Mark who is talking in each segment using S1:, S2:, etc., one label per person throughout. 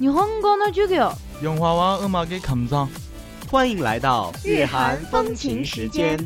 S1: 日本語の授業。
S2: 영화와 음악의 감상
S3: 欢迎来到
S1: 日韩风情时间。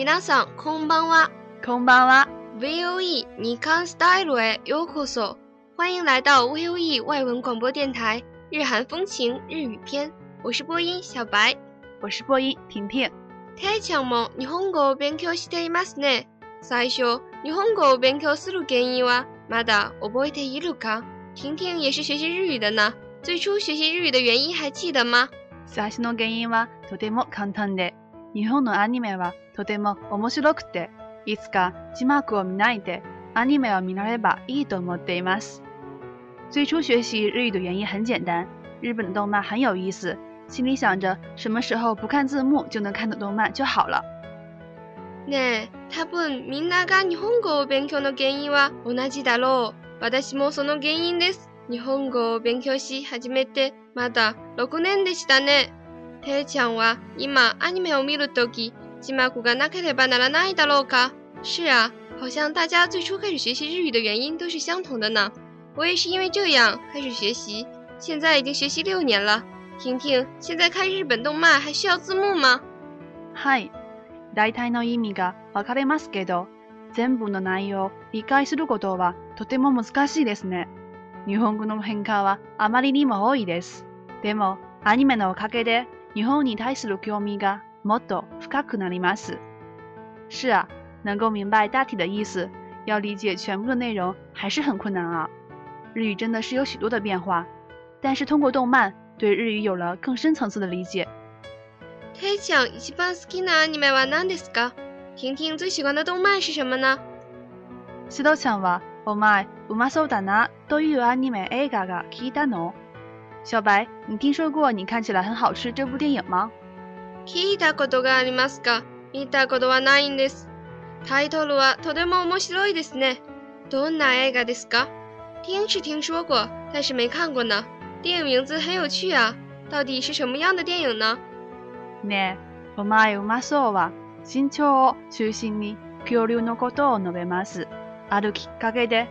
S4: 皆さん、こんばんは。
S1: こんばんは。
S4: VOE 日刊スタイルへようこそ。欢迎来到 VOE 外文广播电台日韩风情日语篇。我是播音小白。
S1: 我是播音婷婷。
S4: ていちゃんも日本語を勉強していますね。最初、日本語を勉強する原因はまだ覚えているか？婷婷也是学习日语的呢？最初学习日语的原因还记得吗？
S5: 最初の原因はとても簡単で、日本のアニメはとても面白くて、いつか字幕を見ないでアニメを見らればいいと思っています。最初学习日语的原因很简单，日本的动漫很有意思，心里想着什么时候不看字幕就能看懂动漫就好了。
S4: ねえ、多分みんなが日本語を勉強の原因は同じだろう。私もその原因です。日本語を勉強し始めてまだ6年でしたね。ていちゃんは今アニメを見るとき字幕がなければならないだろうか是啊，好像大家最初开始学习日语的原因都是相同的呢。我也是因为这样开始学习，现在已经学习六年了。婷婷，现在看日本动漫还需要字幕吗？
S5: はい、大体の意味がわかりますけど、全部の内容を理解することはとても難しいですね。日本語の変化はあまりにも多いです。でも、アニメのおかげで 日本に対する興味がもっと深くなります。是啊，能够明白大体的意思，要理解全部的内容还是很困难啊。日语真的是有许多的变化，但是通过动漫，对日语有了更深层次的理解。
S4: ていちゃん一番好きなアニメは何ですか？婷婷最喜欢的动漫是什么呢？
S5: 須藤ちゃんは、お前、うまそうだな、というアニメ映画が聞いたの 小白，你听说过你看起来很好吃这部电影吗？
S4: 聞いたことがありますか？見たことはないんです。タイトルはとても面白いですね。どんな映画ですか？听是听说过，但是没看过呢。电影名字很有趣啊，到底是什么样的电影呢？
S5: ねえ、お前うまそうは、身長を中心に恐竜のことを述べます。あるきっかけで、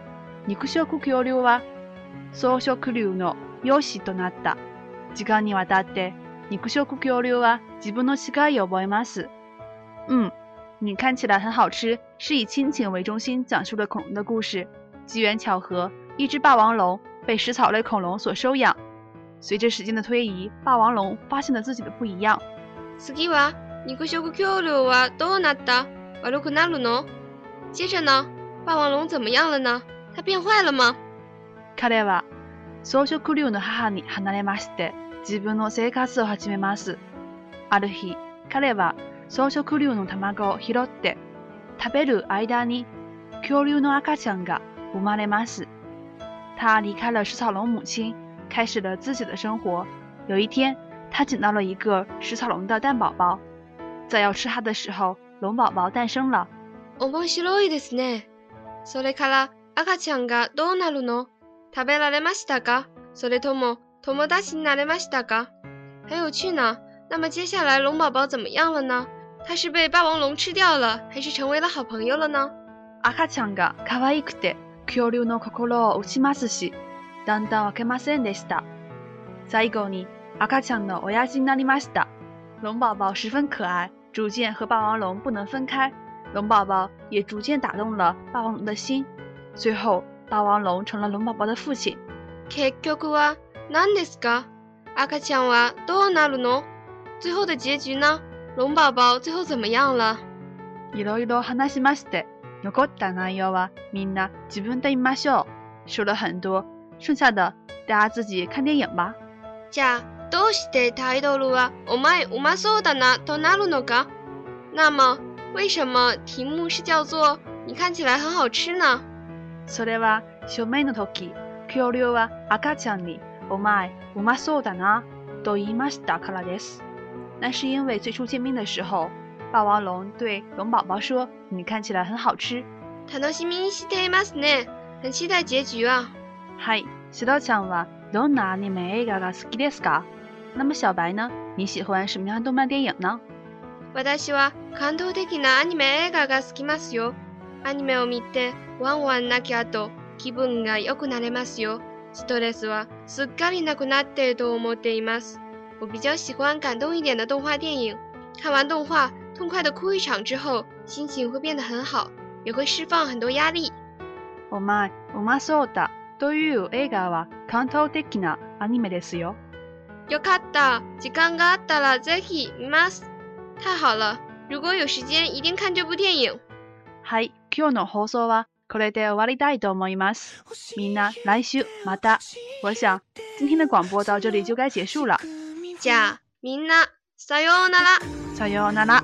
S5: 肉食恐竜は草食竜の養子となった。時間にわたって、肉食恐竜は自分の違いを覚えます。嗯，你看起来很好吃，是以亲情为中心讲述了恐龙的故事。机缘巧合，一只霸王龙被食草类恐龙所收养。随着时间的推移，霸王龙发现了自己的不一样。
S4: 次は肉食恐竜はどうなった？悪くなるの？接着呢，霸王龙怎么样了呢？它变坏了吗？
S5: 彼は 草食竜の母に離れまして自分の生活を始めます。ある日、彼は草食竜の卵を拾って食べる間に恐竜の赤ちゃんが生まれます。他离开了食草龙母亲，开始了自己的生活。有一天，他捡到了一个食草龙的蛋宝宝，在要吃它的时候，龙宝宝诞生了。
S4: 面白いですね。それから赤ちゃんがどうなるの？食べられましたか？それとも友達になれましたか？很有趣呢。那么接下来龙宝宝怎么样了呢？它是被霸王龙吃掉了，还是成为了好朋友了呢？
S5: 赤ちゃんが可愛くて恐竜の心を打ちますし、だんだん分けませんでした。最後に赤ちゃんの親父になりました。龙宝宝十分可愛，逐渐和霸王龙不能分开。龙宝宝也逐渐打动了霸王龙的心。最后， 霸王龙成了龙宝宝的父亲。
S4: 結局は何ですか赤ちゃんはどうなるの最後的结局呢？龙宝宝最后怎么样了？
S5: いろいろ話しまして、残った内容はみんな自分で見ましょう。说了很多，剩下的大家自己看电影吧。
S4: じゃあ、どうしてタイトルはお前うまそうだなとなるのか？那么，为什么题目是叫做你看起来很好吃呢？
S5: それは正面の時、恐竜は赤ちゃんに「お前うまそうだな」と言いましたからです。那是因为最初见面的时候，霸王龙对龙宝宝说：“你看起来很好吃。
S4: 楽しみにしていますね。很期待结局啊！”
S5: はい、シドちゃんはどんなアニメ映画が好きですか？那么小白呢？你喜欢什么样的动漫电影呢？
S4: 私は感動的なアニメ映画が好きますよ。アニメを見てワンワン泣き後気分が良くなれますよ。ストレスはすっかりなくなっていると思っています。我比较喜欢感动一点的动画电影，看完动画痛快的哭一场之后，心情会变得很好，也会释放很多压力。
S5: お前うまそうだという映画は感動的なアニメですよ。
S4: よかった。時間があったらぜひ見ます。太好了，如果有时间一定看这部电影。
S5: はい、今日の放送はこれで終わりたいと思います。みんな来週また。我想今天的广播到这里就该结束了。
S4: じゃあみんなさようなら。
S5: さようなら。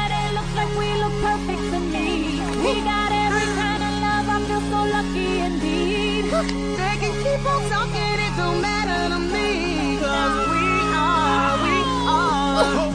S6: he got every kind of love, I feel so lucky indeed.
S2: They can keep on talking, it don't matter
S6: to me. Cause we are, we are.